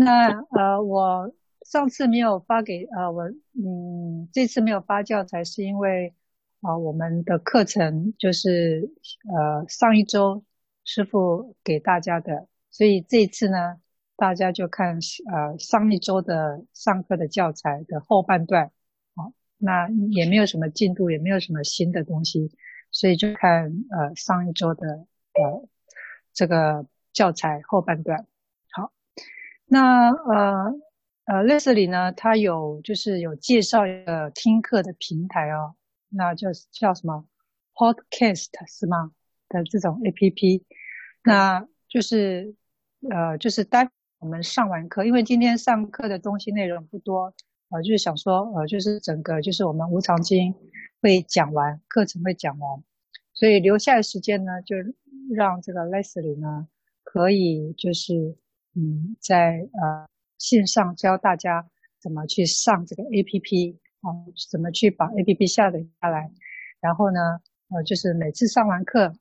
那呃，我上次没有发给呃我嗯，这次没有发教材是因为啊、我们的课程就是呃上一周师傅给大家的，所以这次呢，大家就看呃上一周的上课的教材的后半段，好、那也没有什么进度，也没有什么新的东西，所以就看呃上一周的呃这个教材后半段。那呃呃，Leslie 呢，他有就是有介绍一个听课的平台哦，那就叫什么 Podcast 是吗？的这种 APP，那就是呃就是待我们上完课，因为今天上课的东西内容不多，呃就是想说呃就是整个就是我们无常经会讲完，课程会讲完，所以留下的时间呢，就让这个 Leslie 呢可以就是。嗯，在呃线上教大家怎么去上这个 APP 啊，怎么去把 APP 下载下来，然后呢，呃，就是每次上完课，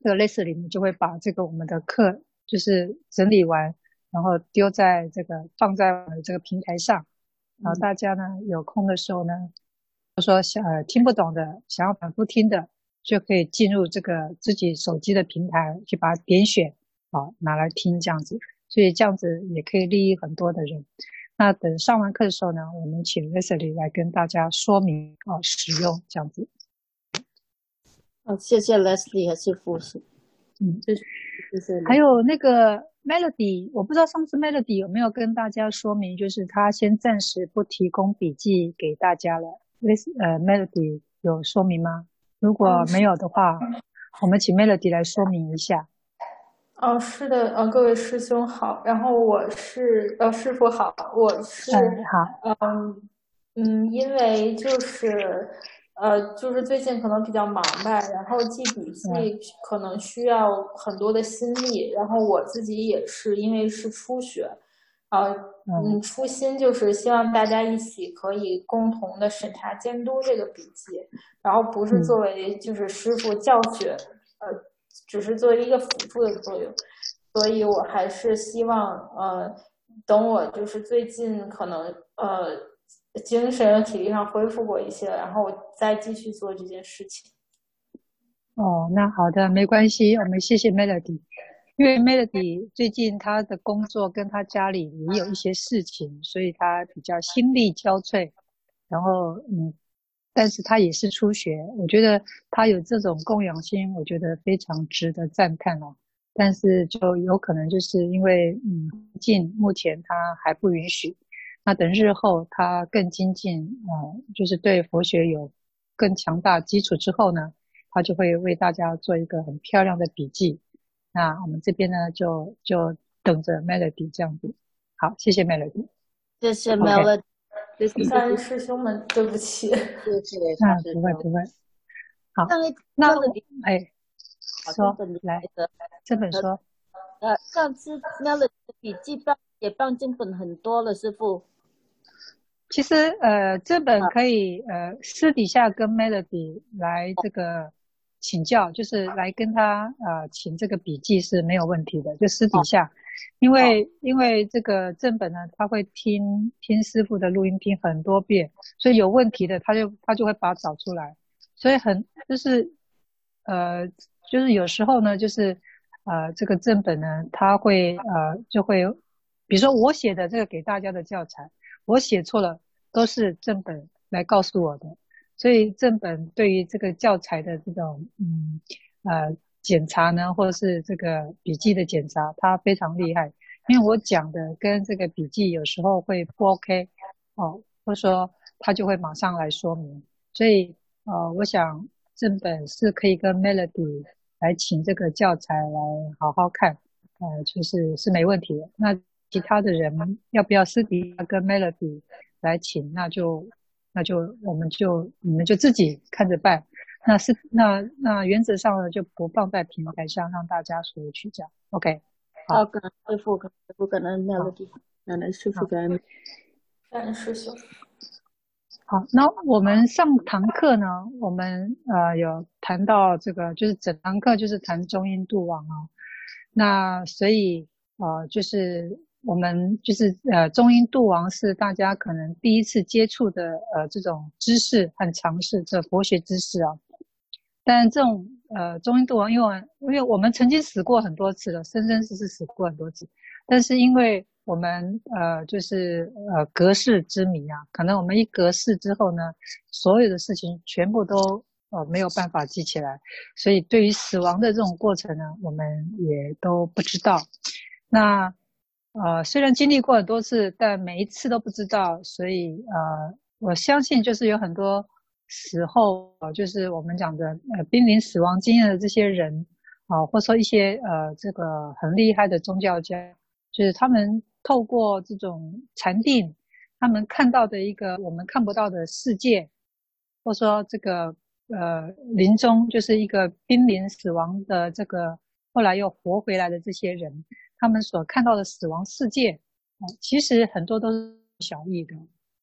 这个 list 里面就会把这个我们的课就是整理完，然后丢在这个放在我们这个平台上，然后大家呢有空的时候呢，就说想呃听不懂的，想要反复听的，就可以进入这个自己手机的平台去把它点选，好拿来听这样子。所以这样子也可以利益很多的人。那等上完课的时候呢，我们请 Leslie 来跟大家说明啊使用这样子。哦，谢谢 Leslie 还是复习。嗯，谢谢。还有那个 Melody，我不知道上次 Melody 有没有跟大家说明，就是他先暂时不提供笔记给大家了。Leslie 呃，Melody 有说明吗？如果没有的话，我们请 Melody 来说明一下。哦，是的，呃，各位师兄好，然后我是呃师傅好，我是好，嗯嗯，因为就是呃就是最近可能比较忙吧，然后记笔记可能需要很多的心力，然后我自己也是因为是初学，呃嗯，初心就是希望大家一起可以共同的审查监督这个笔记，然后不是作为就是师傅教学，呃。只是作为一个辅助的作用，所以我还是希望，呃，等我就是最近可能呃精神体力上恢复过一些，然后我再继续做这件事情。哦，那好的，没关系，我们谢谢 Melody，因为 Melody 最近他的工作跟他家里也有一些事情，所以他比较心力交瘁，然后嗯。但是他也是初学，我觉得他有这种供养心，我觉得非常值得赞叹哦。但是就有可能就是因为，嗯，近目前他还不允许。那等日后他更精进，呃，就是对佛学有更强大基础之后呢，他就会为大家做一个很漂亮的笔记。那我们这边呢，就就等着 Melody 这样子。好，谢谢 Melody。谢谢 Melody。Okay. 三位师兄们，对不起。对不起。啊，不会不会。好，那哎，说来这本说，呃，上次 Melody 的笔记本也帮进本很多了，师傅。其实呃，这本可以呃私底下跟 Melody 来这个请教，就是来跟他呃请这个笔记是没有问题的，就私底下。因为因为这个正本呢，他会听听师傅的录音听很多遍，所以有问题的他就他就会把它找出来，所以很就是呃就是有时候呢就是呃这个正本呢他会呃就会比如说我写的这个给大家的教材，我写错了都是正本来告诉我的，所以正本对于这个教材的这种嗯呃。检查呢，或者是这个笔记的检查，他非常厉害。因为我讲的跟这个笔记有时候会不 OK 哦，或者说他就会马上来说明。所以呃，我想正本是可以跟 Melody 来请这个教材来好好看，呃，就是是没问题的。那其他的人要不要私底下跟 Melody 来请？那就那就我们就你们就自己看着办。那是那那原则上呢，就不放在平台上让大家索取这样。OK，好，可能恢复，可能不可能那个地方，可能师父在。感恩师兄。好，那我们上堂课呢，我们呃有谈到这个，就是整堂课就是谈中印度王啊。那所以呃就是我们就是呃中印度王是大家可能第一次接触的呃这种知识和常识，这佛学知识啊。但这种呃中度王，因为因为我们曾经死过很多次了，生生世世死过很多次，但是因为我们呃就是呃隔世之谜啊，可能我们一隔世之后呢，所有的事情全部都。呃，没有办法记起来，所以对于死亡的这种过程呢，我们也都不知道。那呃，虽然经历过很多次，但每一次都不知道，所以呃，我相信就是有很多死后，呃，就是我们讲的呃濒临死亡经验的这些人啊，或者说一些呃这个很厉害的宗教家，就是他们透过这种禅定，他们看到的一个我们看不到的世界，或者说这个。呃，临终就是一个濒临死亡的这个，后来又活回来的这些人，他们所看到的死亡世界，呃，其实很多都是小异的，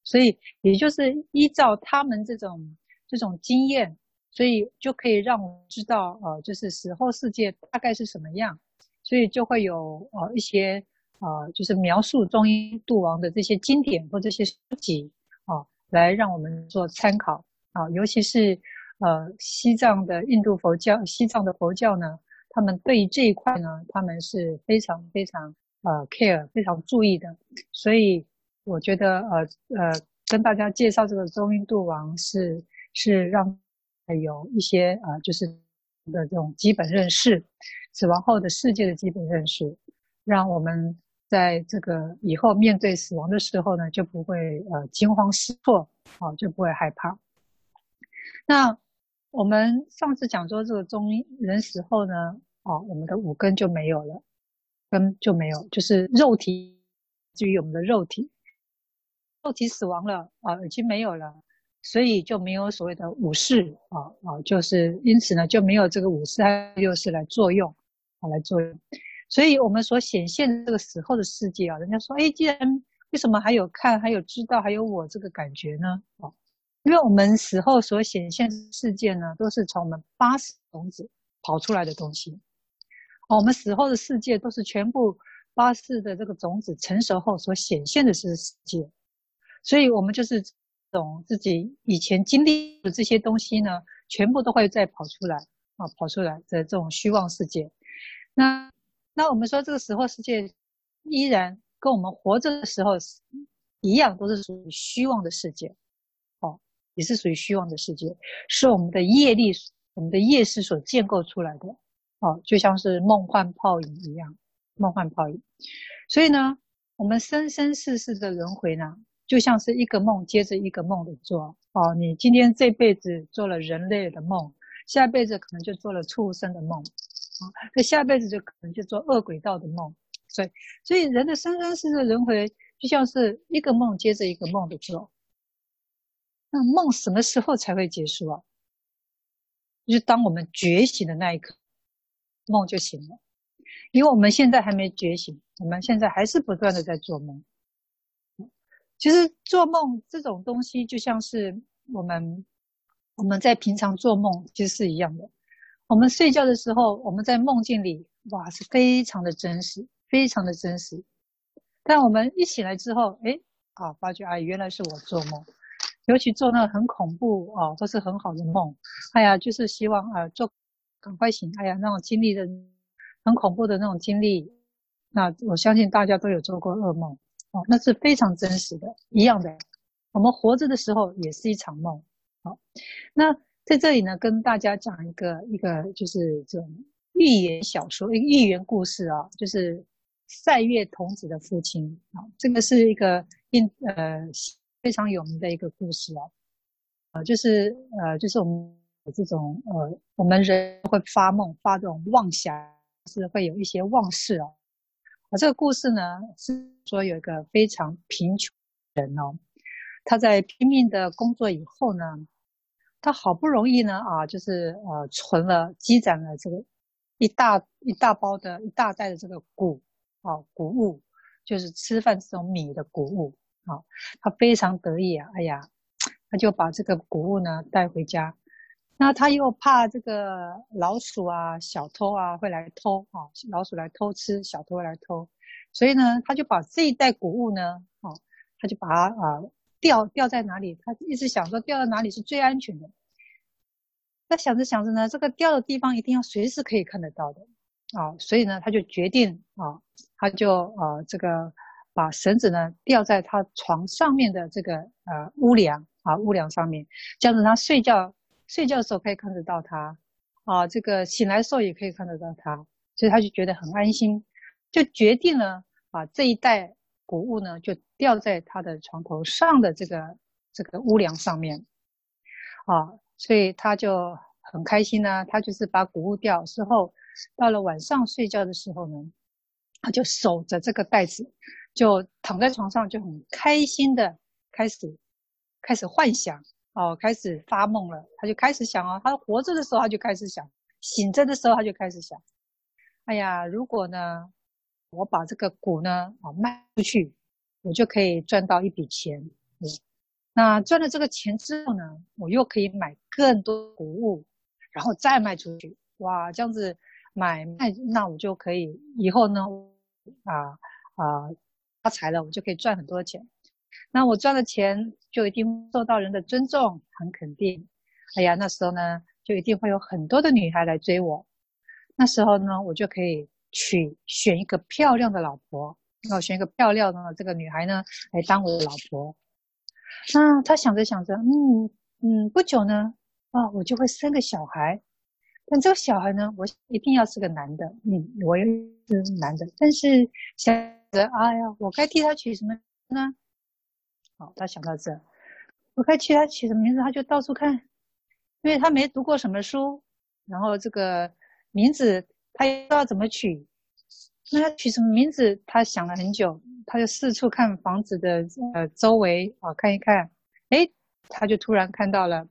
所以也就是依照他们这种这种经验，所以就可以让我们知道，呃，就是死后世界大概是什么样，所以就会有呃一些呃，就是描述中阴度王的这些经典或这些书籍啊，来让我们做参考啊，尤其是。呃，西藏的印度佛教，西藏的佛教呢，他们对于这一块呢，他们是非常非常呃 care，非常注意的。所以我觉得呃呃，跟大家介绍这个中印度王是是让有一些呃就是的这种基本认识，死亡后的世界的基本认识，让我们在这个以后面对死亡的时候呢，就不会呃惊慌失措，啊、呃，就不会害怕。那。我们上次讲说，这个中阴人死后呢，哦，我们的五根就没有了，根就没有，就是肉体，至于我们的肉体，肉体死亡了啊，已经没有了，所以就没有所谓的五识啊啊，就是因此呢，就没有这个五识和六识来作用啊，来作用，所以我们所显现的这个死后的世界啊，人家说，哎，既然为什么还有看，还有知道，还有我这个感觉呢？啊。因为我们死后所显现的世界呢，都是从我们八识种子跑出来的东西。我们死后的世界都是全部八识的这个种子成熟后所显现的是世界，所以我们就是懂自己以前经历的这些东西呢，全部都会再跑出来啊，跑出来的这种虚妄世界。那那我们说这个时候世界依然跟我们活着的时候一样，都是属于虚妄的世界。哦也是属于虚妄的世界，是我们的业力、我们的业识所建构出来的，哦，就像是梦幻泡影一样，梦幻泡影。所以呢，我们生生世世的轮回呢，就像是一个梦接着一个梦的做，哦，你今天这辈子做了人类的梦，下辈子可能就做了畜生的梦，啊，那下辈子就可能就做恶鬼道的梦。所以，所以人的生生世世轮回，就像是一个梦接着一个梦的做。那梦什么时候才会结束啊？就是当我们觉醒的那一刻，梦就醒了。因为我们现在还没觉醒，我们现在还是不断的在做梦。其实做梦这种东西，就像是我们我们在平常做梦其实是一样的。我们睡觉的时候，我们在梦境里，哇，是非常的真实，非常的真实。但我们一起来之后，哎，啊，发觉啊，原来是我做梦。尤其做那很恐怖啊，或是很好的梦，哎呀，就是希望啊，做赶快醒，哎呀，那种经历的很恐怖的那种经历，那我相信大家都有做过噩梦哦，那是非常真实的，一样的。我们活着的时候也是一场梦。好，那在这里呢，跟大家讲一个一个就是这种寓言小说，寓言故事啊，就是赛月童子的父亲啊，这个是一个印呃。非常有名的一个故事啊，呃，就是呃，就是我们这种呃，我们人会发梦，发这种妄想，是会有一些妄事啊。啊，这个故事呢是说有一个非常贫穷的人哦，他在拼命的工作以后呢，他好不容易呢啊，就是呃，存了积攒了这个一大一大包的一大袋的这个谷啊谷物，就是吃饭这种米的谷物。好，他非常得意啊！哎呀，他就把这个谷物呢带回家。那他又怕这个老鼠啊、小偷啊会来偷啊，老鼠来偷吃，小偷来偷，所以呢，他就把这一袋谷物呢，哦，他就把它啊吊吊在哪里？他一直想说吊在哪里是最安全的。那想着想着呢，这个吊的地方一定要随时可以看得到的啊，所以呢，他就决定啊，他就啊这个把绳子呢吊在他床上面的这个呃屋梁啊屋梁上面，这样子他睡觉睡觉的时候可以看得到他啊，这个醒来的时候也可以看得到他，所以他就觉得很安心，就决定了把这一袋谷物呢就吊在他的床头上的这个这个屋梁上面啊。所以他就很开心呢，他就是把谷物吊之后，到了晚上睡觉的时候呢，他就守着这个袋子，就躺在床上，就很开心的开始开始幻想哦，开始发梦了。他就开始想哦，他活着的时候他就开始想，醒着的时候他就开始想，哎呀，如果呢，我把这个股呢啊卖出去，我就可以赚到一笔钱。那赚了这个钱之后呢，我又可以买更多谷物，然后再卖出去。哇，这样子买卖，那我就可以以后呢，啊啊发财了，我就可以赚很多钱。那我赚的钱就一定受到人的尊重，很肯定。哎呀，那时候呢，就一定会有很多的女孩来追我。那时候呢，我就可以娶选一个漂亮的老婆，然后选一个漂亮的这个女孩呢来当我的老婆。那他想着想着，嗯嗯，不久呢，啊，我就会生个小孩。但这个小孩呢，我一定要是个男的，嗯，我也是男的。但是想着，哎呀，我该替他取什么呢？好，他想到这，我看其他取什么名字？他就到处看，因为他没读过什么书，然后这个名字他也不知道怎么取。那他取什么名字？他想了很久。他就四处看房子的呃周围啊，看一看，哎，他就突然看到了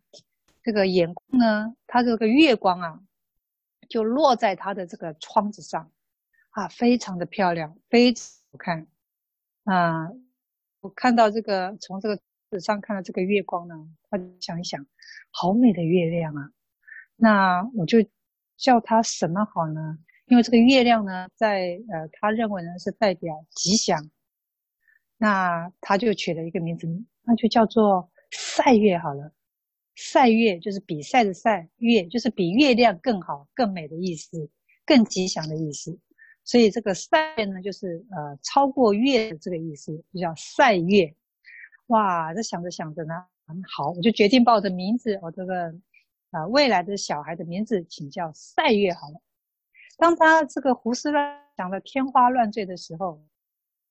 这个眼光呢，他这个月光啊，就落在他的这个窗子上，啊，非常的漂亮，非常好看啊。我看到这个从这个纸上看到这个月光呢，他想一想，好美的月亮啊，那我就叫它什么好呢？因为这个月亮呢，在呃，他认为呢是代表吉祥。那他就取了一个名字，那就叫做赛月好了。赛月就是比赛的赛，月就是比月亮更好、更美的意思，更吉祥的意思。所以这个赛呢，就是呃超过月的这个意思，就叫赛月。哇，这想着想着呢，很好，我就决定把我的名字，我这个啊、呃、未来的小孩的名字，请叫赛月好了。当他这个胡思乱想的天花乱坠的时候。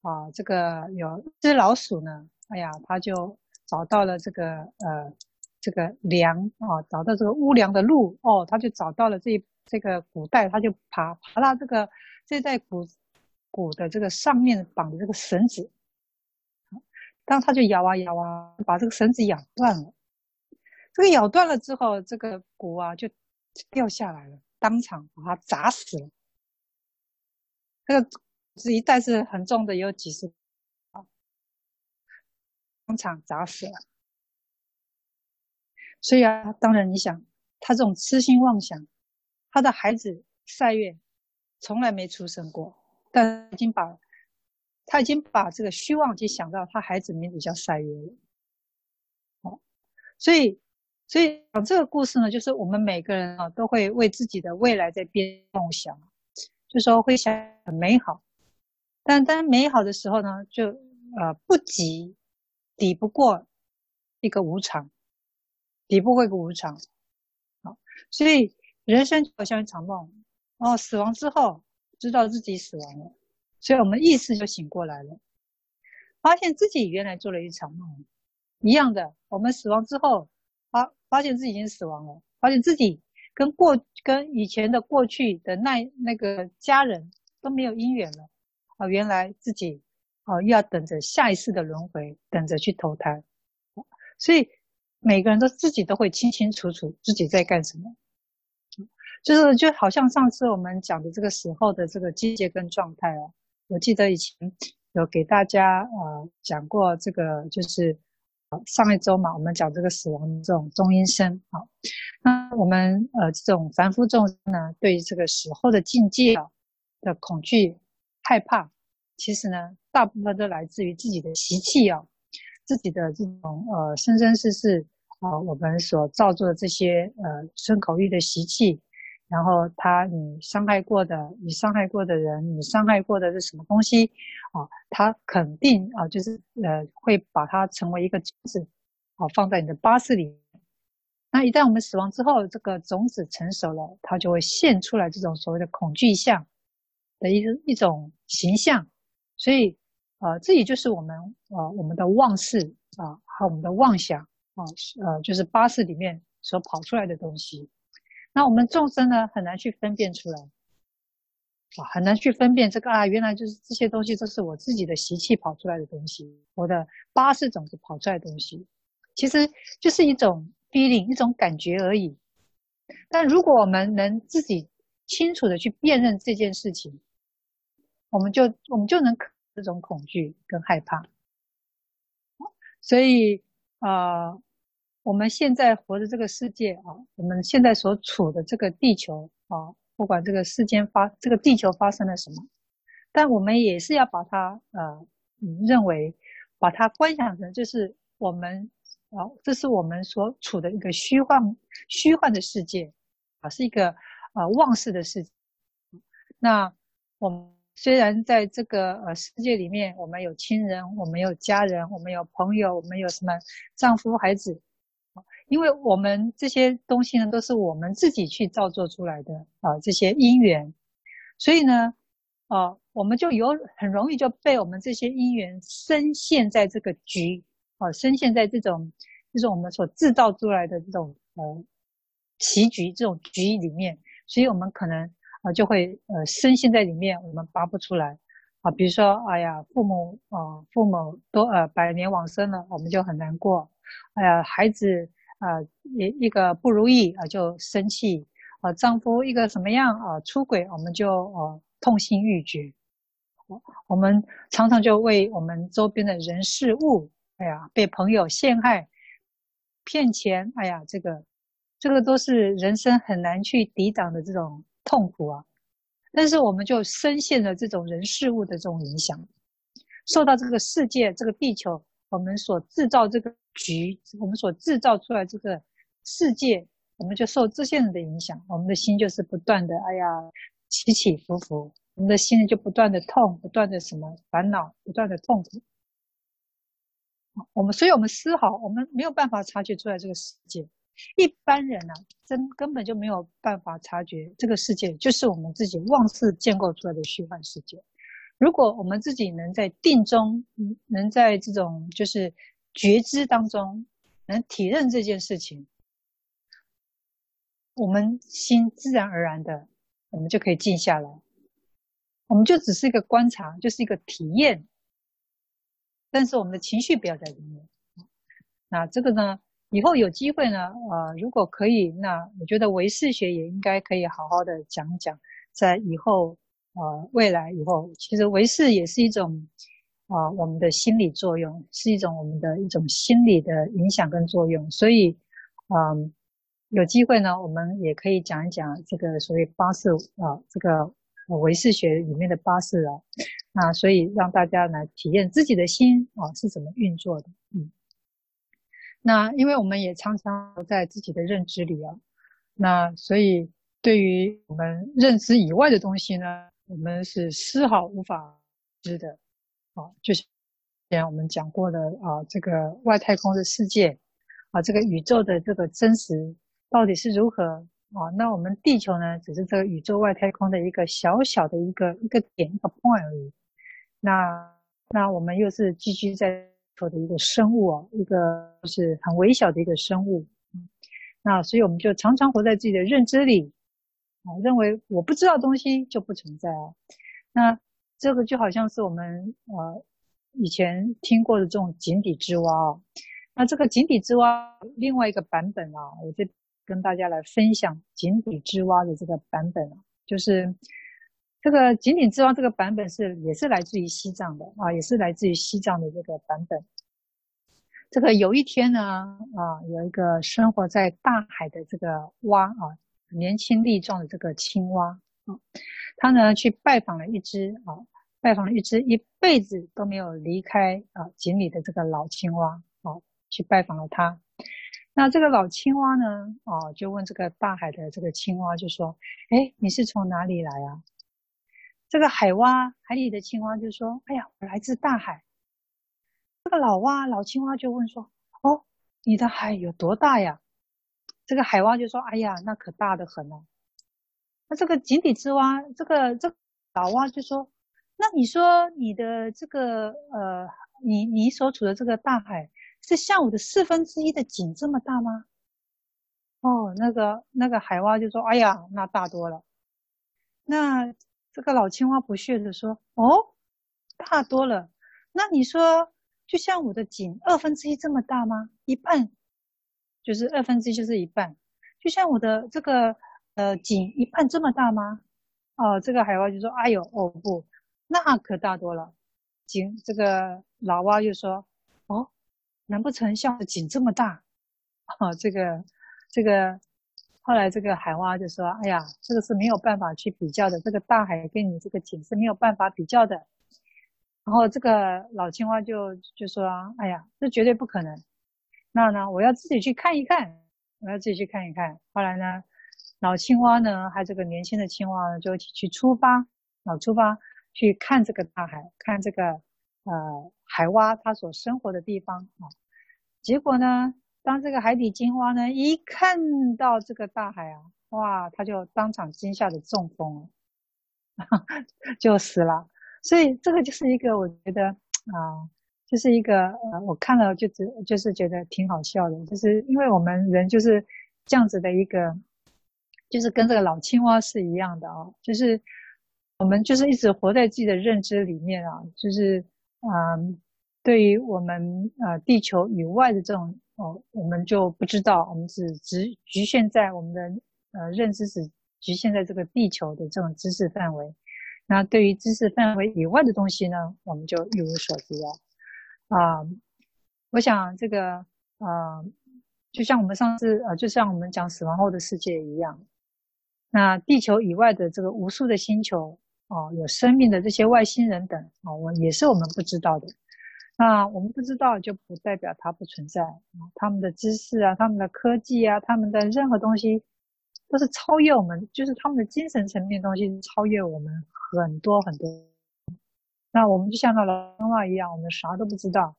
啊，这个有一只老鼠呢，哎呀，他就找到了这个呃这个梁啊，找到这个屋梁的路哦，他就找到了这这个古代，他就爬爬到这个这袋谷谷的这个上面绑的这个绳子，当他就咬啊咬啊，把这个绳子咬断了。这个咬断了之后，这个谷啊就掉下来了，当场把它砸死了。这个。这一袋是很重的，有几十，当场砸死了。所以啊，当然你想，他这种痴心妄想，他的孩子赛月从来没出生过，但已经把，他已经把这个虚妄就想到他孩子名字叫赛月了。好，所以，所以讲这个故事呢，就是我们每个人啊，都会为自己的未来在编梦想，就说会想很美好。但当美好的时候呢，就呃不及，抵不过一个无常，抵不过一个无常，好，所以人生就好像一场梦，哦，死亡之后知道自己死亡了，所以我们意识就醒过来了，发现自己原来做了一场梦，一样的，我们死亡之后，发发现自己已经死亡了，发现自己跟过跟以前的过去的那那个家人都没有姻缘了。啊，原来自己哦，又要等着下一次的轮回，等着去投胎，所以每个人都自己都会清清楚楚自己在干什么，就是就好像上次我们讲的这个死后的这个境界跟状态哦，我记得以前有给大家呃讲过这个，就是上一周嘛，我们讲这个死亡这种中阴身啊，那我们呃这种凡夫众生呢，对于这个死后的境界啊的恐惧。害怕，其实呢，大部分都来自于自己的习气啊，自己的这种呃生生世世啊，我们所造作的这些呃身口意的习气，然后他你伤害过的，你伤害过的人，你伤害过的是什么东西啊？他肯定啊，就是呃会把它成为一个种子啊，放在你的八识里。那一旦我们死亡之后，这个种子成熟了，它就会现出来这种所谓的恐惧相的一一种形象。所以，呃，这也就是我们呃我们的妄识啊和我们的妄想啊，呃，就是八识里面所跑出来的东西。那我们众生呢，很难去分辨出来啊，很难去分辨这个啊，原来就是这些东西都是我自己的习气跑出来的东西，我的八识种子跑出来的东西，其实就是一种。feeling 一种感觉而已，但如果我们能自己清楚的去辨认这件事情，我们就我们就能克这种恐惧跟害怕。所以啊、我们现在活的这个世界啊，我们现在所处的这个地球啊，不管这个世间发这个地球发生了什么，但我们也是要把它呃认为把它观想成就是我们。啊，这是我们所处的一个虚幻、虚幻的世界，啊，是一个呃妄识的世界。那我们虽然在这个呃世界里面，我们有亲人，我们有家人，我们有朋友，我们有什么丈夫、孩子，因为我们这些东西呢，都是我们自己去造作出来的啊，这些因缘，所以呢，啊，我们就有很容易就被我们这些因缘深陷在这个局。啊，深陷在这种，就是我们所制造出来的这种呃棋局这种局里面，所以我们可能啊、就会呃深陷在里面，我们拔不出来啊。比如说，哎呀，父母啊、呃，父母都呃百年往生了，我们就很难过。哎呀，孩子啊一、一个不如意啊、就生气啊、丈夫一个什么样啊、出轨，我们就呃痛心欲绝。我们常常就为我们周边的人事物。哎呀，被朋友陷害、骗钱，哎呀，这个，这个都是人生很难去抵挡的这种痛苦啊。但是我们就深陷了这种人事物的这种影响，受到这个世界、这个地球，我们所制造这个局，我们所制造出来这个世界，我们就受这些人的影响，我们的心就是不断的，哎呀，起起伏伏，我们的心就不断的痛，不断的什么烦恼，不断的痛苦。我们，所以我们丝毫，我们没有办法察觉出来这个世界。一般人呢、啊，真根本就没有办法察觉这个世界，就是我们自己妄自建构出来的虚幻世界。如果我们自己能在定中，能在这种就是觉知当中，能体认这件事情，我们心自然而然的，我们就可以静下来。我们就只是一个观察，就是一个体验。但是我们的情绪不要在里面。那这个呢，以后有机会呢，呃，如果可以，那我觉得唯识学也应该可以好好的讲讲，在以后，呃，未来以后，其实唯识也是一种，啊、我们的心理作用，是一种我们的一种心理的影响跟作用。所以，嗯、有机会呢，我们也可以讲一讲这个所谓八识啊、这个。唯识学里面的八识啊，那所以让大家来体验自己的心啊是怎么运作的。嗯，那因为我们也常常在自己的认知里啊，那所以对于我们认知以外的东西呢，我们是丝毫无法知的。啊，就是前我们讲过的啊，这个外太空的世界啊，这个宇宙的这个真实到底是如何？啊，那我们地球呢，只是这个宇宙外太空的一个小小的一个一个点一个 point 而已。那那我们又是寄居在地球的一个生物啊，一个就是很微小的一个生物。那所以我们就常常活在自己的认知里啊，认为我不知道东西就不存在啊。那这个就好像是我们呃以前听过的这种井底之蛙啊。那这个井底之蛙另外一个版本啊，我就。跟大家来分享井底之蛙的这个版本啊，就是这个井底之蛙这个版本是也是来自于西藏的啊，也是来自于西藏的这个版本。这个有一天呢啊，有一个生活在大海的这个蛙啊，年轻力壮的这个青蛙他呢去拜访了一只啊拜访了一只一辈子都没有离开啊井里的这个老青蛙啊，去拜访了他。那这个老青蛙呢，哦，就问这个大海的这个青蛙，就说：“哎，你是从哪里来啊？”这个海蛙，海里的青蛙就说：“哎呀，我来自大海。”这个老蛙，老青蛙就问说：“哦，你的海有多大呀？”这个海蛙就说：“哎呀，那可大得很呢。”那这个井底之蛙，这个这、老蛙就说：“那你说你的这个呃，你你所处的这个大海是像我的四分之一的井这么大吗？”哦，那个那个海蛙就说：“哎呀，那大多了。”那这个老青蛙不屑地说：“哦，大多了。那你说，就像我的井二分之一这么大吗？一半，就是二分之一就是一半，就像我的这个。”呃，井一半这么大吗？哦，这个海蛙就说：“哎呦，哦不，那可大多了。”井这个老蛙就说：“哦，难不成像井这么大？”哦，这个这个后来这个海蛙就说：“哎呀，这个是没有办法去比较的，这个大海跟你这个井是没有办法比较的。”然后这个老青蛙就就说：“哎呀，这绝对不可能。那呢，我要自己去看一看，我要自己去看一看。”后来呢？老青蛙呢，还有这个年轻的青蛙呢，就一起去出发，啊，出发去看这个大海，看这个呃海蛙它所生活的地方啊。结果呢，当这个海底金蛙呢一看到这个大海啊，哇，它就当场惊吓的中风了，就死了。所以这个就是一个我觉得啊，就是一个呃，我看了就只就是觉得挺好笑的，就是因为我们人就是这样子的一个。就是跟这个老青蛙是一样的啊，就是我们就是一直活在自己的认知里面啊，就是嗯，对于我们呃地球以外的这种哦，我们就不知道，我们只只局限在我们的呃认知只局限在这个地球的这种知识范围。那对于知识范围以外的东西呢，我们就一无所知了啊。我想这个呃，就像我们上次呃，就像我们讲死亡后的世界一样。那地球以外的这个无数的星球，哦，有生命的这些外星人等，啊，我也是我们不知道的。那我们不知道，就不代表它不存在。他们的知识啊，他们的科技啊，他们的任何东西，都是超越我们，就是他们的精神层面东西超越我们很多很多。那我们就像那老青蛙一样，我们啥都不知道。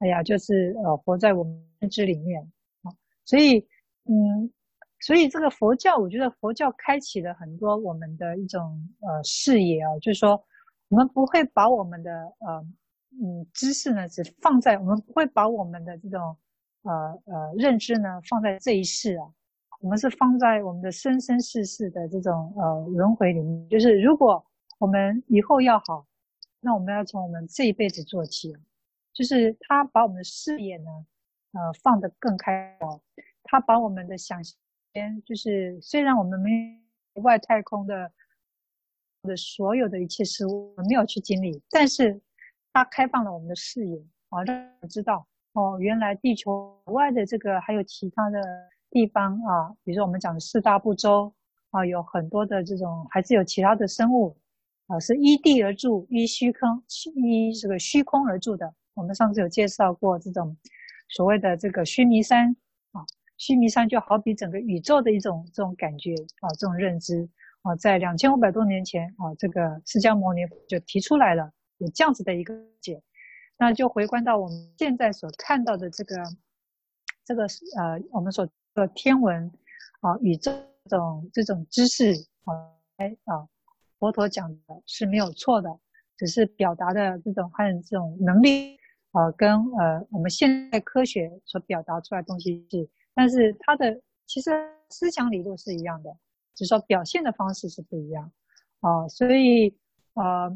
哎呀，就是呃，活在我们认知里面啊，所以嗯。所以这个佛教，我觉得佛教开启了很多我们的一种呃视野啊，就是说我们不会把我们的呃嗯知识呢只放在，我们不会把我们的这种呃呃认知呢放在这一世啊，我们是放在我们的生生世世的这种呃轮回里面。就是如果我们以后要好，那我们要从我们这一辈子做起，就是他把我们的视野呢呃放得更开哦，他把我们的想象。就是，虽然我们没有外太空的的所有的一切事物，我们没有去经历，但是它开放了我们的视野啊，让我们知道哦，原来地球外的这个还有其他的地方啊，比如说我们讲的四大部洲啊，有很多的这种，还是有其他的生物啊，是依地而住，依虚空依这个虚空而住的。我们上次有介绍过这种所谓的这个须弥山。须弥山就好比整个宇宙的一种这种感觉啊，这种认知啊，在两千五百多年前啊，这个释迦牟尼就提出来了，有这样子的一个解。那就回观到我们现在所看到的这个这个呃，我们所的天文啊，宇宙这种这种知识啊，哎啊，佛陀讲的是没有错的，只是表达的这种和这种能力啊，跟呃我们现代科学所表达出来的东西是。但是他的其实思想理论是一样的，只是说表现的方式是不一样啊。所以啊，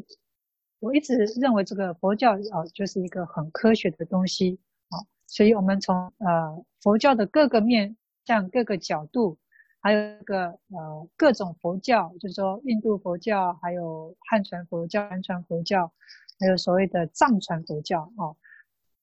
我一直认为这个佛教啊就是一个很科学的东西啊。所以我们从呃佛教的各个面向、各个角度，还有个呃各种佛教，就是说印度佛教，还有汉传佛教、南传佛教，还有所谓的藏传佛教啊。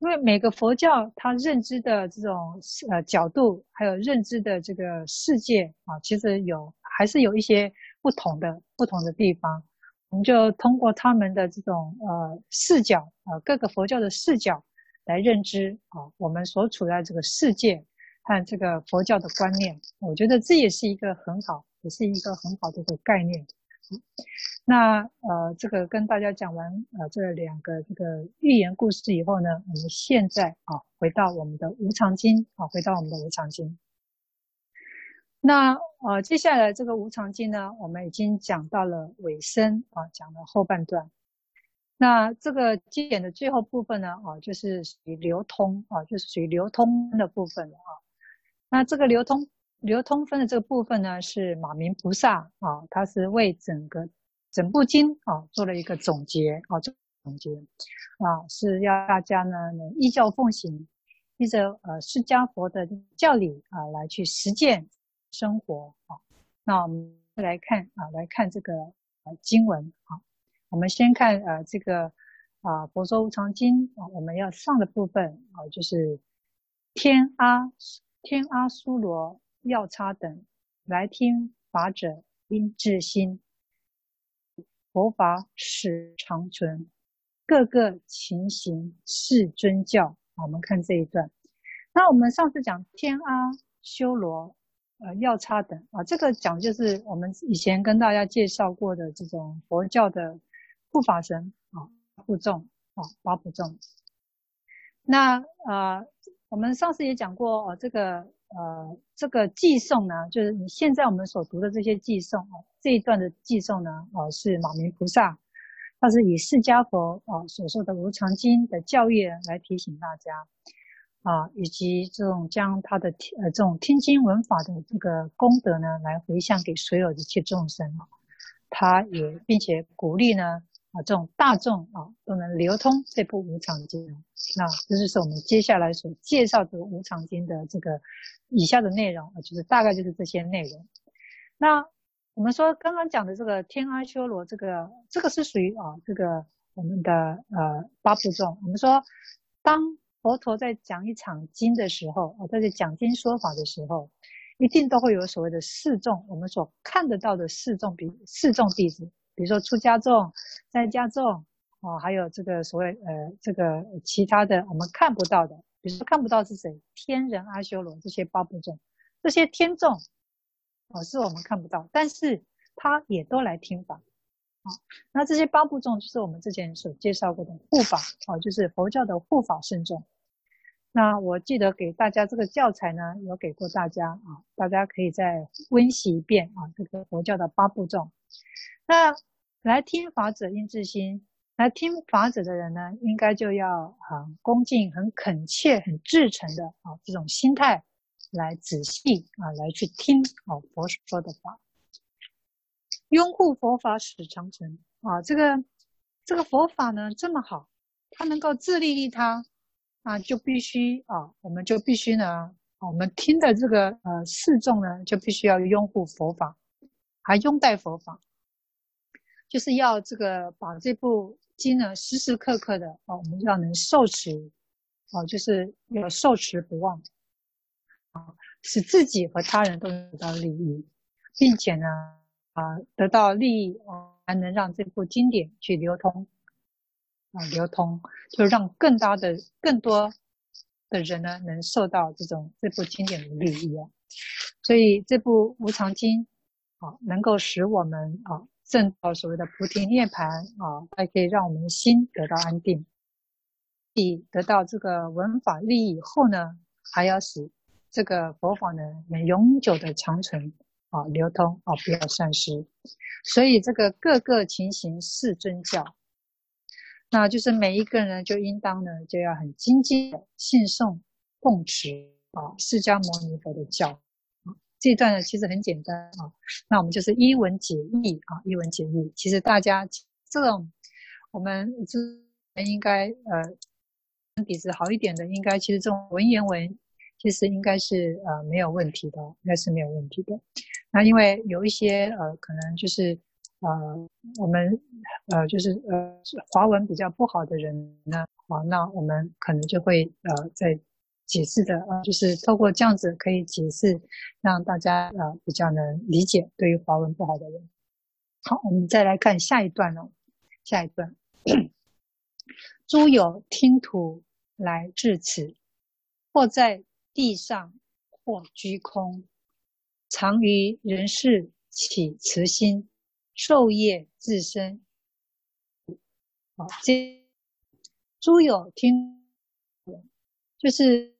因为每个佛教它认知的这种呃角度，还有认知的这个世界啊，其实有还是有一些不同的不同的地方我们就通过他们的这种呃视角啊、呃，各个佛教的视角来认知啊、我们所处在这个世界和这个佛教的观念，我觉得这也是一个很好，也是一个很好的一个概念。那呃，这个跟大家讲完呃这两个这个寓言故事以后呢，我们现在啊回到我们的无常经啊，回到我们的无常经。那呃接下来这个无常经呢，我们已经讲到了尾声啊，讲了后半段。那这个经典的最后部分呢啊，就是属于流通啊，就是属于流通的部分了啊。那这个流通。流通分的这个部分呢，是马明菩萨啊，他是为整个整部经啊做了一个总结啊，总结啊，是要大家呢依教奉行，依着呃释迦佛的教理啊来去实践生活啊。那我们来看啊，来看这个呃经文啊，我们先看呃这个啊《佛说无常经》啊，我们要上的部分啊，就是天阿天阿苏罗。药叉等来听法者应至心，佛法始长存，各个情形是尊教。我们看这一段。那我们上次讲天阿修罗，呃，药叉等啊，这个讲就是我们以前跟大家介绍过的这种佛教的护法神啊，护众啊，八部众。那呃，我们上次也讲过哦，这个。呃，这个偈颂呢，就是你现在我们所读的这些偈颂啊，这一段的偈颂呢，呃，是马明菩萨，他是以释迦佛啊所说的无常经的教义来提醒大家啊，以及这种将他的呃这种听经闻法的这个功德呢，来回向给所有的一切众生啊，他也并且鼓励呢。啊，这种大众啊都能流通这部无常经，那这就是我们接下来所介绍这个无常经的这个以下的内容啊，就是大概就是这些内容。那我们说刚刚讲的这个天阿修罗，这个这个是属于啊这个我们的呃八部众。我们说，当佛陀在讲一场经的时候，啊，在这讲经说法的时候，一定都会有所谓的四众，我们所看得到的四众比四众弟子。比如说出家众、在家众，哦，还有这个所谓呃这个其他的我们看不到的，比如说看不到是谁，天人阿修罗这些八部众，这些天众，哦是我们看不到，但是他也都来听法，啊、那这些八部众就是我们之前所介绍过的护法，哦，就是佛教的护法圣众。那我记得给大家这个教材呢，有给过大家啊，大家可以再温习一遍啊，这个佛教的八部众。那来听法者应自心，来听法者的人呢，应该就要很恭敬、很恳切、很至诚的啊这种心态来仔细啊来去听啊佛说的法，拥护佛法始长存啊。这个这个佛法呢这么好，它能够自利利他啊，就必须啊，我们就必须呢，我们听的这个呃四众呢，就必须要拥护佛法，还拥戴佛法。就是要这个把这部经呢，时时刻刻的啊，我们要能受持，啊，就是要受持不忘，啊，使自己和他人都得到利益，并且呢，啊，得到利益，还能让这部经典去流通，啊，流通，就让更大的、更多的人呢，能受到这种这部经典的利益啊。所以这部无常经，啊，能够使我们啊。证到所谓的菩提涅槃啊，还可以让我们心得到安定。以得到这个文法利益以后呢，还要使这个佛法呢能永久的长存啊，流通啊，不要散失。所以这个各个情形是尊教，那就是每一个人就应当呢就要很精进的信诵奉持啊释迦牟尼佛的教。这一段呢，其实很简单啊。那我们就是一文解义啊，一文解义。其实大家这种我们这应该呃底子好一点的，应该其实这种文言文其实应该是呃没有问题的，应该是没有问题的。那因为有一些呃可能就是呃我们呃就是呃华文比较不好的人呢，啊，那我们可能就会呃在。解释的啊，就是透过这样子可以解释，让大家啊比较能理解。对于华文不好的人，好，我们再来看下一段哦。下一段，诸有听徒来至此，或在地上，或居空，常于人世起慈心，授业自身。好，这诸有听，就是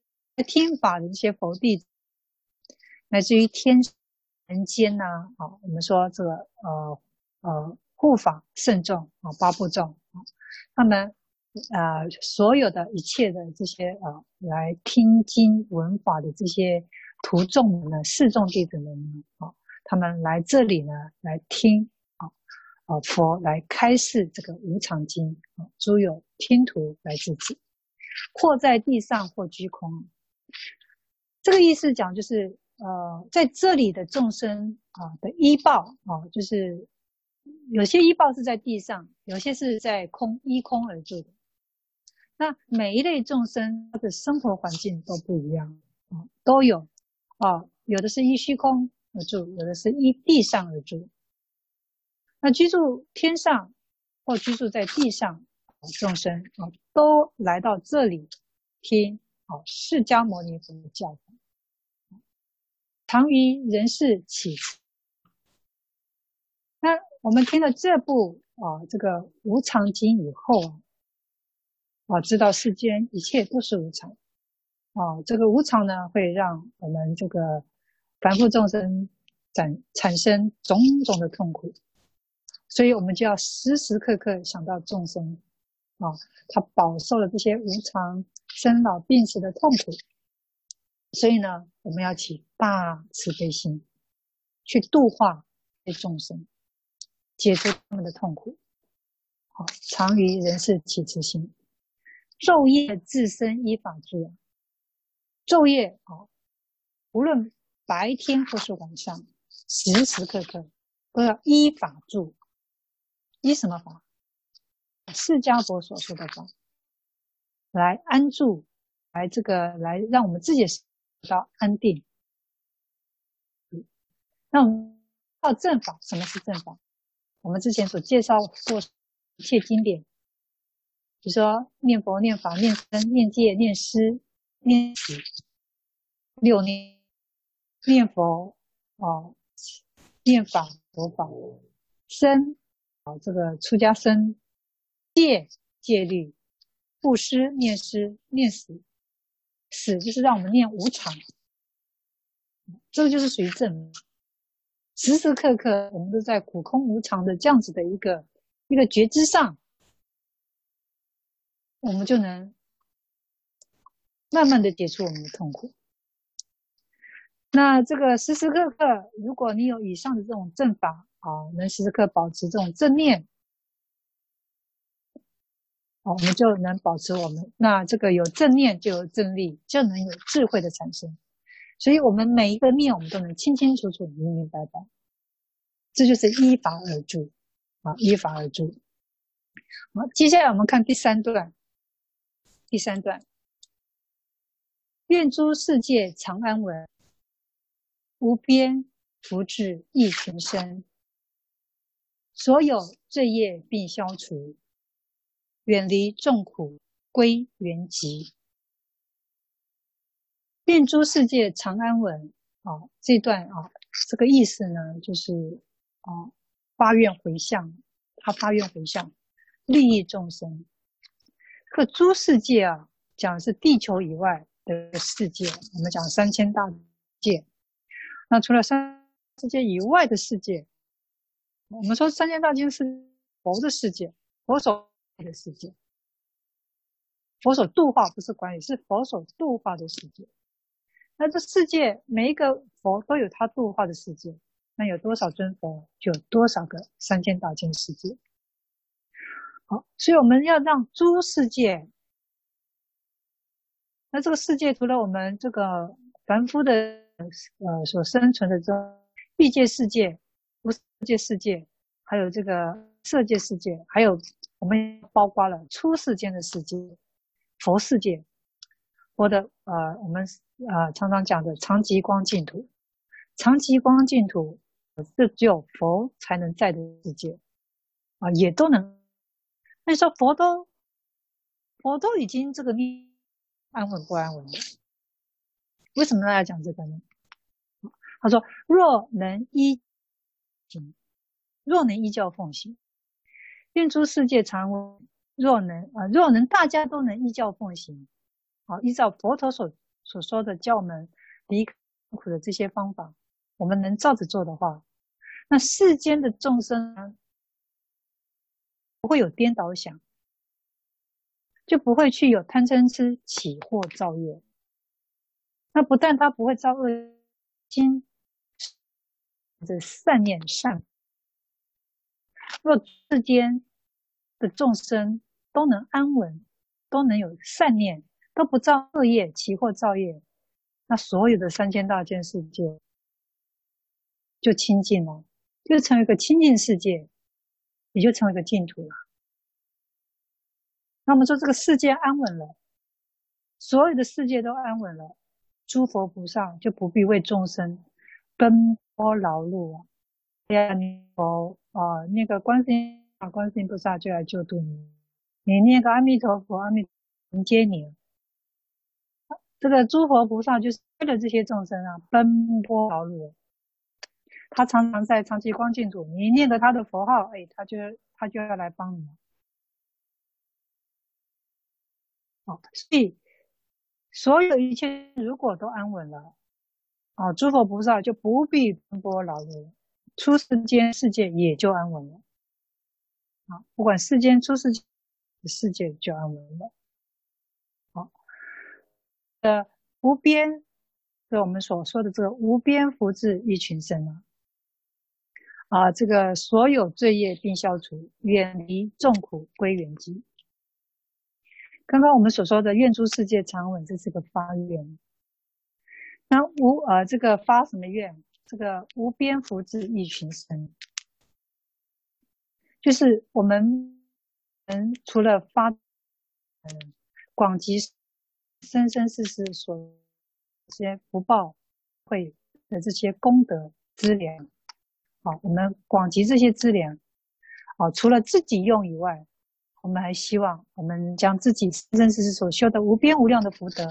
听法的一些佛弟子，乃至于天人间呐，啊，我们说这个呃呃护法圣众啊，八部众啊，他们啊所有的一切的这些呃来听经闻法的这些徒众们呢，四众弟子们呢，啊，他们来这里呢来听。啊，佛来开示这个无常经啊，诸有听徒来自此，或在地上，或居空。这个意思讲就是，呃，在这里的众生啊的依报啊，就是有些依报是在地上，有些是在空依空而住的。那每一类众生他的生活环境都不一样啊，都有啊，有的是依虚空而住，有的是依地上而住。那居住天上或居住在地上众生啊，都来到这里听啊释迦牟尼佛的教法，常于人世起。那我们听了这部啊这个无常经以后啊，啊知道世间一切都是无常啊，这个无常呢会让我们这个凡夫众生产产生种种的痛苦。所以我们就要时时刻刻想到众生，啊，他饱受了这些无常、生老病死的痛苦。所以呢，我们要起大慈悲心，去度化众生，解除他们的痛苦。好，常于人世起慈心，昼夜自身依法住。昼夜啊，无论白天或是晚上，时时刻刻都要依法住。依什么法？释迦佛所说的法来安住，来这个来让我们自己得到安定。那我们到正法，什么是正法？我们之前所介绍过一切经典，比如说念佛、念法、念僧、念戒、念师、念持、六念、念佛哦，念法、佛法、僧。好，这个出家僧戒戒律，布施念施念死，死就是让我们念无常，这个就是属于正。时时刻刻我们都在苦空无常的这样子的一个一个觉知上，我们就能慢慢的解除我们的痛苦。那这个时时刻刻，如果你有以上的这种正法。啊，能时时刻保持这种正念，好，我们就能保持我们。那这个有正念，就有正力，就能有智慧的产生。所以，我们每一个念，我们都能清清楚楚、明明白白。这就是依法而住，啊，依法而住。好，接下来我们看第三段。第三段，愿诸世界常安稳，无边福智益全身。所有罪业并消除，远离众苦归元寂。愿诸世界常安稳。啊，这段啊，这个意思呢，就是啊，发愿回向，他发愿回向，利益众生。可诸世界啊，讲的是地球以外的世界，我们讲三千大界。那除了三世界以外的世界。我们说三千大千是佛的世界，佛所的世界，佛所度化不是管理，是佛所度化的世界。那这世界每一个佛都有他度化的世界，那有多少尊佛，就有多少个三千大千世界。好，所以我们要让诸世界，那这个世界除了我们这个凡夫的呃所生存的这欲界世界。无色界世界，还有这个色界世界，还有我们包括了出世间的世界，佛世界，佛的呃，我们呃常常讲的长极光净土，长极光净土是只有佛才能在的世界啊，也都能。那你说佛都佛都已经这个安稳不安稳的，为什么大家讲这个呢？他说：若能依，若能依教奉行，愿诸世界常稳。若能啊，若能大家都能依教奉行，啊，依照佛陀所所说的教门离苦的这些方法，我们能照着做的话，那世间的众生呢，不会有颠倒想，就不会去有贪嗔痴起惑造业。那不但他不会造恶心，这善念善，若世间的众生都能安稳，都能有善念，都不造恶业，起惑造业，那所有的三千大千世界就清净了，就成为一个清净世界，也就成为一个净土了。那么说这个世界安稳了，所有的世界都安稳了，诸佛菩萨就不必为众生奔波劳碌了。哎呀，你哦，那个观世音。观世音菩萨就来救度你，你念个阿弥陀佛，阿弥迎接你。这个诸佛菩萨就是为了这些众生啊，奔波劳碌。他常常在长期光净土，你念个他的佛号，哎，他就他就要来帮你。好，所以所有一切如果都安稳了，啊，诸佛菩萨就不必奔波劳碌，出世间世界也就安稳了。啊，不管世间出世间，世界就安稳了。好，呃，无边是我们所说的这个无边福智益群生啊，啊，这个所有罪业并消除，远离众苦归元寂。刚刚我们所说的愿诸世界常稳，这是个发愿。那无呃，这个发什么愿？这个无边福智益群生。就是我们人除了发，嗯，广集生生世世所这些福报会的这些功德资粮，好，我们广集这些资粮，好，除了自己用以外，我们还希望我们将自己生生世世所修的无边无量的福德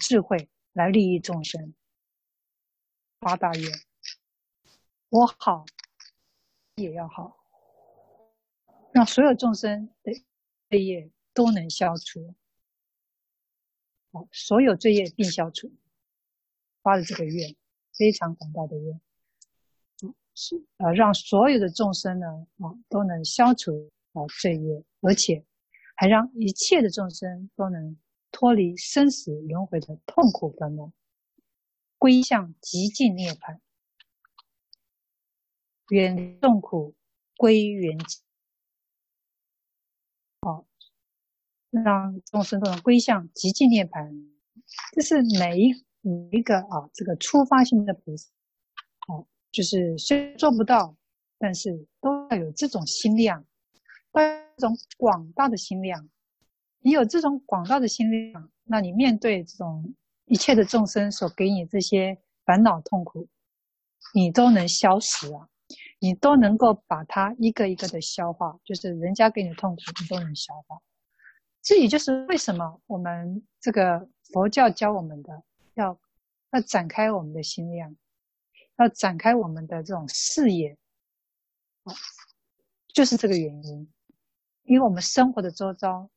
智慧来利益众生，发大愿，我好也要好。让所有众生的罪业都能消除，好，所有罪业并消除，发了这个愿，非常广大的愿，是呃，让所有的众生呢，啊，都能消除啊罪业，而且还让一切的众生都能脱离生死轮回的痛苦烦恼，归向极尽涅槃，远离众苦，归圆寂。好，让众生都能归向极尽涅槃，这是每一每一个啊，这个出发性的菩萨，好，就是虽然做不到，但是都要有这种心量，这种广大的心量。你有这种广大的心量，那你面对这种一切的众生所给你这些烦恼痛苦，你都能消失啊。你都能够把它一个一个的消化，就是人家给你的痛苦，你都能消化。这也就是为什么我们这个佛教教我们的，要要展开我们的心量，要展开我们的这种视野，就是这个原因。因为我们生活的周遭，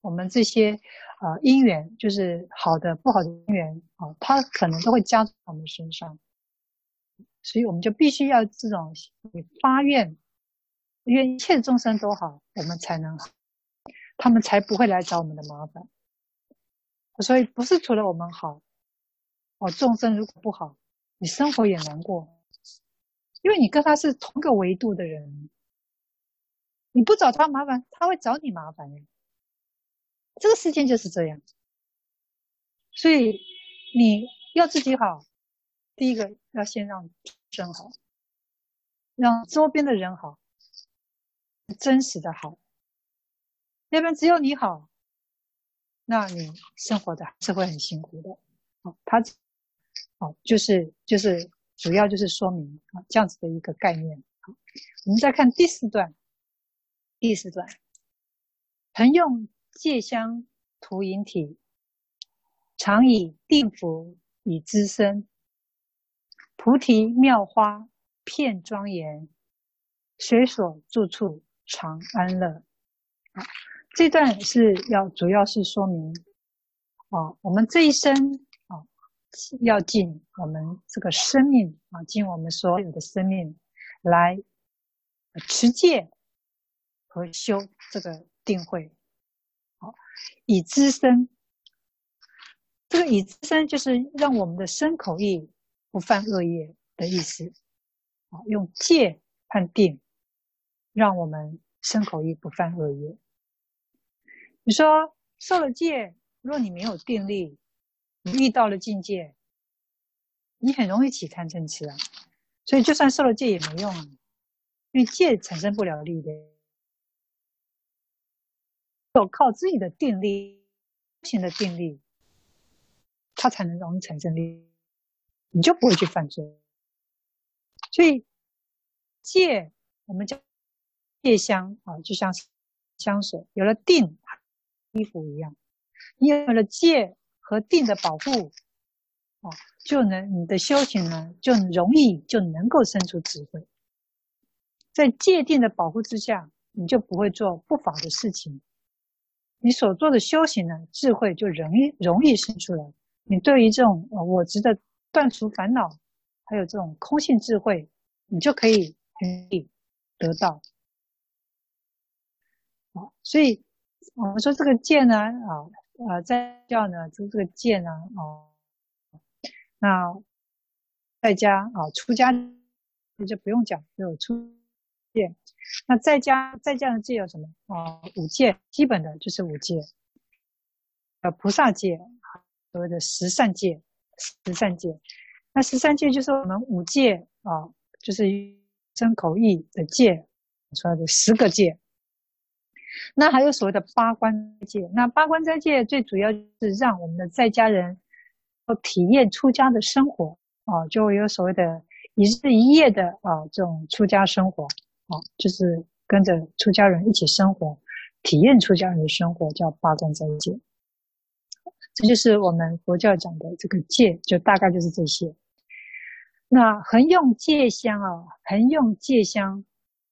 我们这些、呃、因缘，就是好的不好的因缘啊，它可能都会加在我们身上。所以我们就必须要这种发愿，愿一切众生都好，我们才能好，他们才不会来找我们的麻烦。所以不是除了我们好，哦，众生如果不好，你生活也难过，因为你跟他是同个维度的人，你不找他麻烦，他会找你麻烦呀。这个世界就是这样，所以你要自己好，第一个要先让。真好，让周边的人好，真实的好。要不然只有你好，那你生活的是会很辛苦的。哦，他，哦，就是就是主要就是说明啊这样子的一个概念。好，我们再看第四段，第四段，朋友戒香涂引体，常以定福以资身，菩提妙花片庄严，随所住处常安乐。啊，这段是要主要是说明啊，我们这一生啊，要尽我们这个生命啊，尽我们所有的生命来持戒和修这个定慧，好，以资生。这个以资生就是让我们的身口意不犯恶业的意思，啊，用戒判定，让我们身口意不犯恶业。你说受了戒，若你没有定力，你遇到了境界，你很容易起贪嗔痴啊。所以就算受了戒也没用啊，因为戒产生不了力的。要靠自己的定力，行的定力，它才能容易产生力，你就不会去犯罪。所以戒，我们叫戒香啊，就像是香水，有了定。衣服一样，你有了戒和定的保护，啊，就能你的修行呢，就容易就能够生出智慧。在戒定的保护之下，你就不会做不法的事情。你所做的修行呢，智慧就容易容易生出来。你对于这种呃我执的断除烦恼，还有这种空性智慧，你就可以很容易得到。啊，所以。我们说这个戒呢，啊，呃，在教呢，就这个戒呢，哦，那在家啊，出家那就不用讲，就出戒。那在家在家的戒有什么？啊，五戒，基本的就是五戒。呃，菩萨戒，所谓的十善戒，十善戒。那十善戒就是我们五戒啊，就是身口意的戒，说的十个戒。那还有所谓的八关戒，那八关斋戒最主要是让我们的在家人体验出家的生活啊，就有所谓的一日一夜的啊这种出家生活啊，就是跟着出家人一起生活，体验出家人的生活叫八关斋戒。这就是我们佛教讲的这个戒，就大概就是这些。那恒用戒香啊，恒用戒香，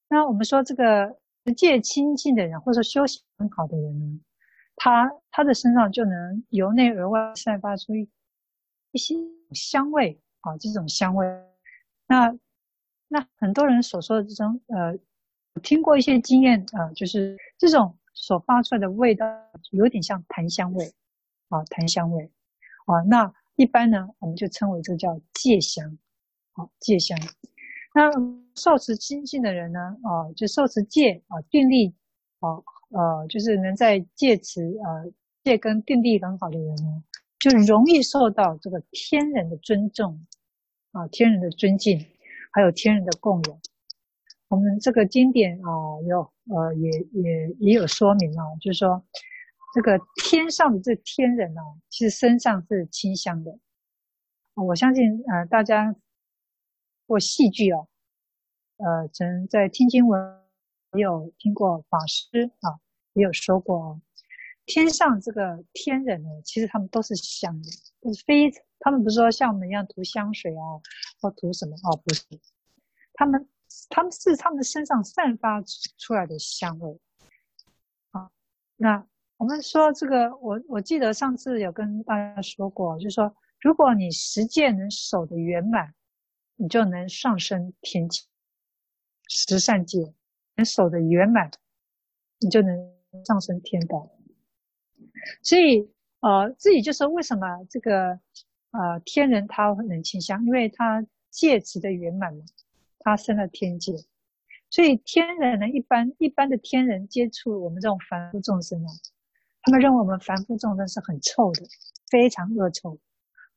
那我们说这个。戒清净的人，或者说修行很好的人呢，他他的身上就能由内而外散发出一些香味啊，这种香味。那那很多人所说的这种呃，听过一些经验啊，就是这种所发出来的味道有点像檀香味啊，檀香味啊。那一般呢，我们就称为这个叫戒香，啊，戒香。那受持清净的人呢？啊，就受持戒啊，定力啊，呃，就是能在戒持呃戒跟定力很好的人呢，就容易受到这个天人的尊重啊，天人的尊敬，还有天人的供养。我们这个经典啊，有呃也也也有说明啊，就是说这个天上的这天人啊，其实身上是清香的。我相信呃大家。或戏剧哦，呃，曾在听经文也有听过法师啊，也有说过哦，天上这个天人呢，其实他们都是香的，非他们不是说像我们一样涂香水啊，或涂什么哦，不是，他们他们是他们身上散发出来的香味啊。那我们说这个，我我记得上次有跟大家说过，就是说，如果你十戒能守得圆满。你就能上升天界，十善戒能守得圆满，你就能上升天道。所以，呃，这也就是为什么这个呃天人他能清香，因为他戒持的圆满嘛，他生了天界。所以天人呢，一般一般的天人接触我们这种凡夫众生啊，他们认为我们凡夫众生是很臭的，非常恶臭。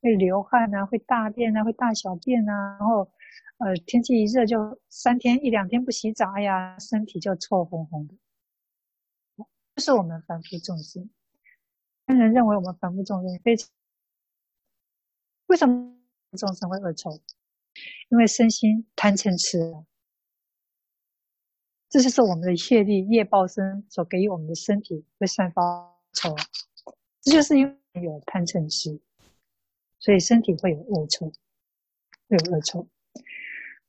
会流汗啊，会大便啊，会大小便啊，然后，呃，天气一热就三天一两天不洗澡，哎呀，身体就臭烘烘的。这是我们凡夫众生，人认为我们反复众生非常，为什么众生会恶臭？因为身心贪嗔痴。这就是我们的业力业报身所给予我们的身体会散发臭，这就是因为有贪嗔痴，所以身体会有恶臭，会有恶臭。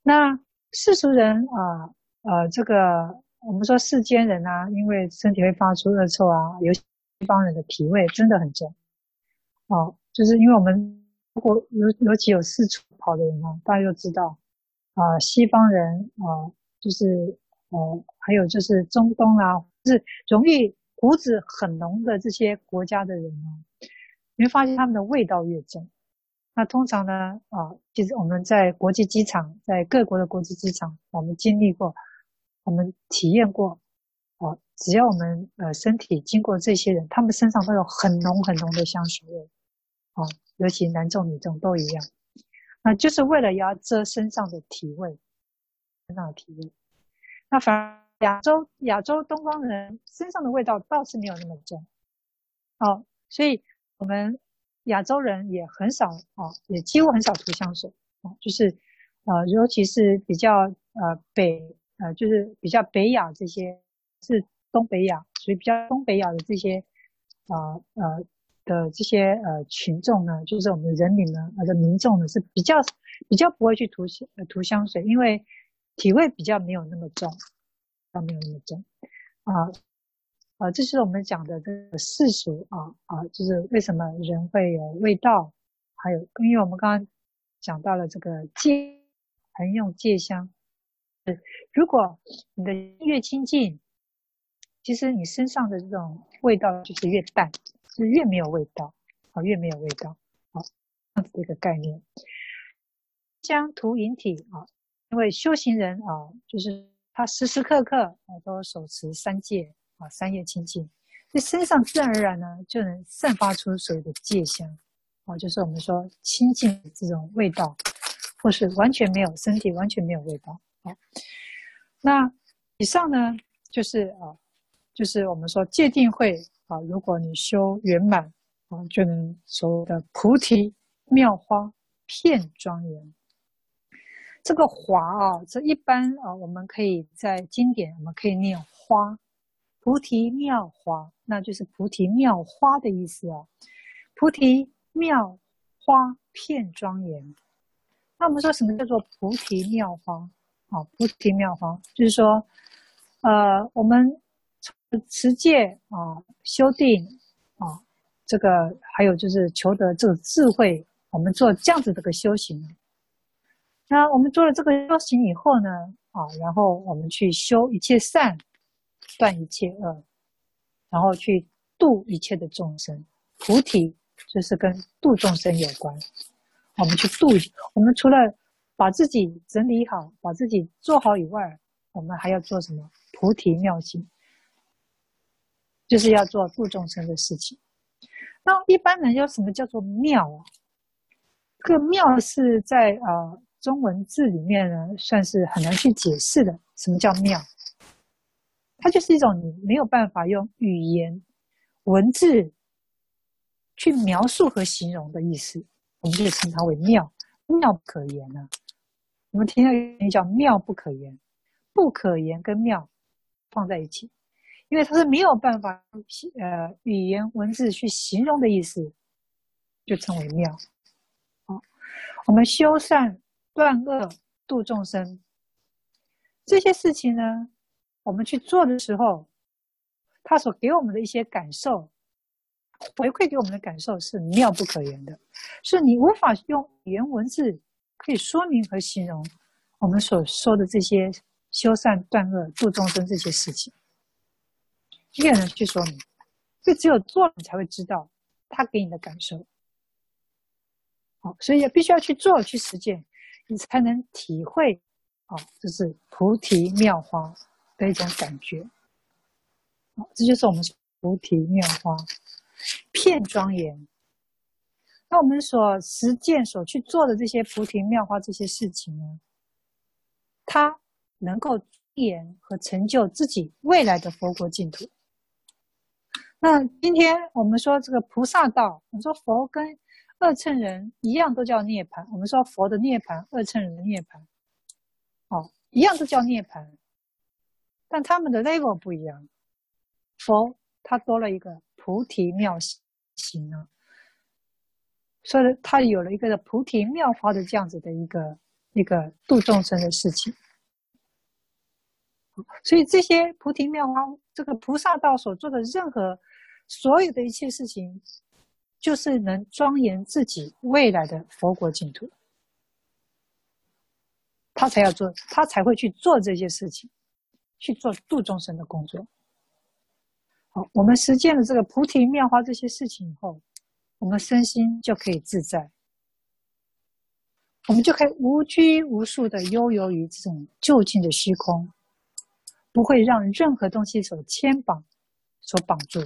那世俗人啊，呃，这个我们说世间人啊，因为身体会发出恶臭啊，有方人的脾胃真的很重，哦，就是因为我们如果尤尤其有四处跑的人啊，大家都知道啊，西方人啊，就是。呃，还有就是中东啊，就是容易胡子很浓的这些国家的人啊，你会发现他们的味道越重。那通常呢，啊，其实我们在国际机场，在各国的国际机场，我们经历过，我们体验过，只要我们呃身体经过这些人，他们身上都有很浓很浓的香水味，啊，尤其男众女众都一样，那就是为了要遮身上的体味，身上的体味。那反而亚洲亚洲东方人身上的味道倒是没有那么重，哦，所以我们亚洲人也很少哦，也几乎很少涂香水哦，就是呃，尤其是比较呃北呃，就是比较北亚这些是东北亚，所以比较东北亚的这些呃呃的这些呃群众呢，就是我们人民呢，或者民众呢是比较比较不会去涂呃涂香水，因为。体味比较没有那么重，比较没有那么重，啊啊，这是我们讲的这个世俗啊啊，就是为什么人会有味道，还有因为我们刚刚讲到了这个戒，很用戒香，对如果你的越清净，其实你身上的这种味道就是越淡，就越没有味道，啊，越没有味道，啊，这样子的一个概念，将图引体啊。因为修行人啊，就是他时时刻刻啊都手持三戒啊，三业清净，这身上自然而然呢就能散发出所谓的戒香啊，就是我们说清净的这种味道，或是完全没有身体完全没有味道啊。那以上呢就是啊，就是我们说戒定慧啊，如果你修圆满啊，就能所谓的菩提妙花片庄严。这个华啊，这一般啊，我们可以在经典，我们可以念花，菩提妙花，那就是菩提妙花的意思啊。菩提妙花片庄严。那我们说什么叫做菩提妙花？啊，菩提妙花就是说，呃，我们持戒啊，修定啊，这个还有就是求得这个智慧，我们做这样子的个修行。那我们做了这个修行以后呢，啊，然后我们去修一切善，断一切恶，然后去度一切的众生。菩提就是跟度众生有关。我们去度，我们除了把自己整理好，把自己做好以外，我们还要做什么？菩提妙行，就是要做度众生的事情。那一般人要什么叫做妙啊？这个妙是在。呃中文字里面呢，算是很难去解释的。什么叫妙？它就是一种你没有办法用语言、文字去描述和形容的意思，我们就称它为妙，妙不可言啊。我们听到一句叫妙不可言，不可言跟妙放在一起，因为它是没有办法呃语言文字去形容的意思，就称为妙。好，我们修善。断恶度众生，这些事情呢，我们去做的时候，他所给我们的一些感受，回馈给我们的感受是妙不可言的，是你无法用语言文字可以说明和形容我们所说的这些修善断恶度众生这些事情，没有人去说明，就只有做了你才会知道他给你的感受。好，所以也必须要去做，去实践。你才能体会，啊，这是菩提妙花的一种感觉，好，这就是我们菩提妙花片庄严。那我们所实践、所去做的这些菩提妙花这些事情呢，它能够演和成就自己未来的佛国净土。那今天我们说这个菩萨道，我们说佛跟二乘人一样都叫涅槃。我们说佛的涅槃，二乘人的涅槃，哦，一样都叫涅槃，但他们的 level 不一样。佛他多了一个菩提妙行呢，所以他有了一个菩提妙花的这样子的一个一个度众生的事情。所以这些菩提妙花，这个菩萨道所做的任何所有的一切事情。就是能庄严自己未来的佛国净土，他才要做，他才会去做这些事情，去做度众生的工作。好，我们实践了这个菩提妙花这些事情以后，我们身心就可以自在，我们就可以无拘无束的悠游于这种究竟的虚空，不会让任何东西所牵绑、所绑住。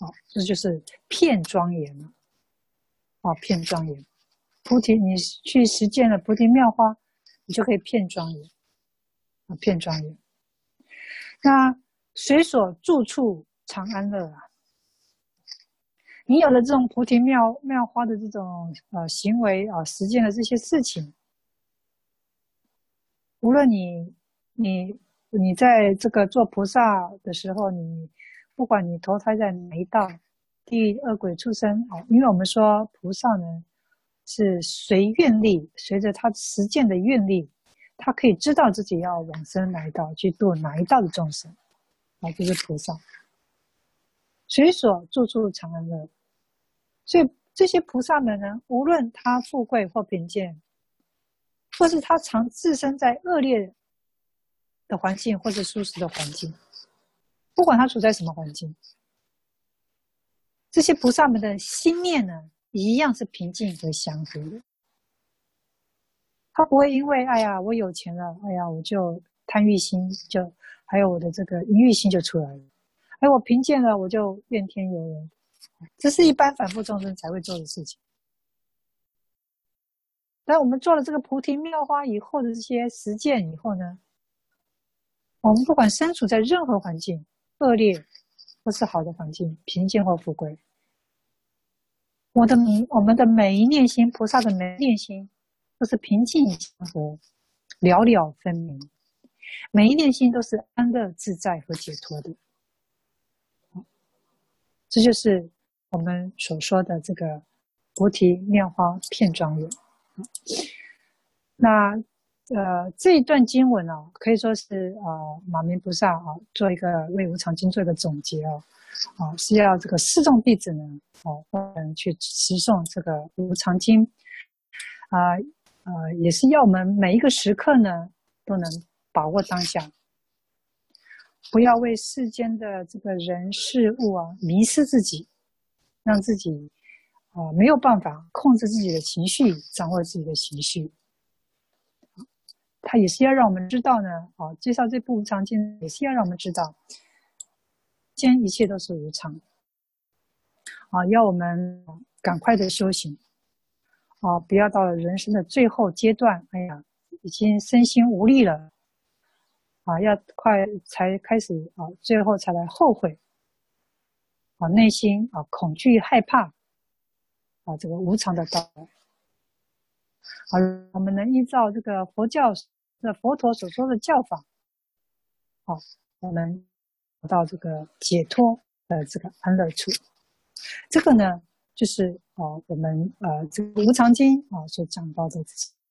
哦，这就是遍庄严了。哦，遍庄严，菩提，你去实践了菩提妙花，你就可以遍庄严。啊，遍庄严。那随所住处常安乐啊！你有了这种菩提妙妙花的这种呃行为啊，实践了这些事情，无论你你你在这个做菩萨的时候，你。不管你投胎在哪一道地狱、恶鬼、出生哦，因为我们说菩萨呢是随愿力，随着他实践的愿力，他可以知道自己要往生哪一道，去度哪一道的众生，啊，就是菩萨。随所住处常安乐，所以这些菩萨们呢，无论他富贵或贫贱，或是他常置身在恶劣的环境，或是舒适的环境。不管他处在什么环境，这些菩萨们的心念呢，一样是平静和祥和的。他不会因为哎呀，我有钱了，哎呀，我就贪欲心就还有我的这个淫欲心就出来了。哎，我贫贱了，我就怨天尤人。这是一般反复众生才会做的事情。但我们做了这个菩提妙花以后的这些实践以后呢，我们不管身处在任何环境。恶劣或是好的环境，平静或富贵，我的我们的每一念心，菩萨的每一念心，都是平静祥和、了了分明，每一念心都是安乐自在和解脱的。这就是我们所说的这个菩提妙花片庄严。那。呃，这一段经文哦，可以说是呃，马明菩萨啊，做一个为无常经做一个总结哦，啊，是要这个四众弟子呢，哦，嗯，去持诵这个无常经，啊，呃，也是要我们每一个时刻呢，都能把握当下，不要为世间的这个人事物啊迷失自己，让自己啊、没有办法控制自己的情绪，掌握自己的情绪。他也是要让我们知道呢，啊，介绍这部无常经也是要让我们知道，今一切都是无常，啊，要我们赶快的修行，啊，不要到了人生的最后阶段，哎呀，已经身心无力了，啊，要快才开始啊，最后才来后悔，啊，内心啊恐惧害怕，啊，这个无常的到来。好，我们能依照这个佛教的佛陀所说的教法，好，我们得到这个解脱的这个安乐处。这个呢，就是啊我们呃这个无常经啊所讲到的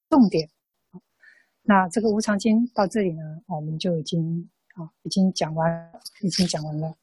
重点。那这个无常经到这里呢，我们就已经啊已经讲完，已经讲完了。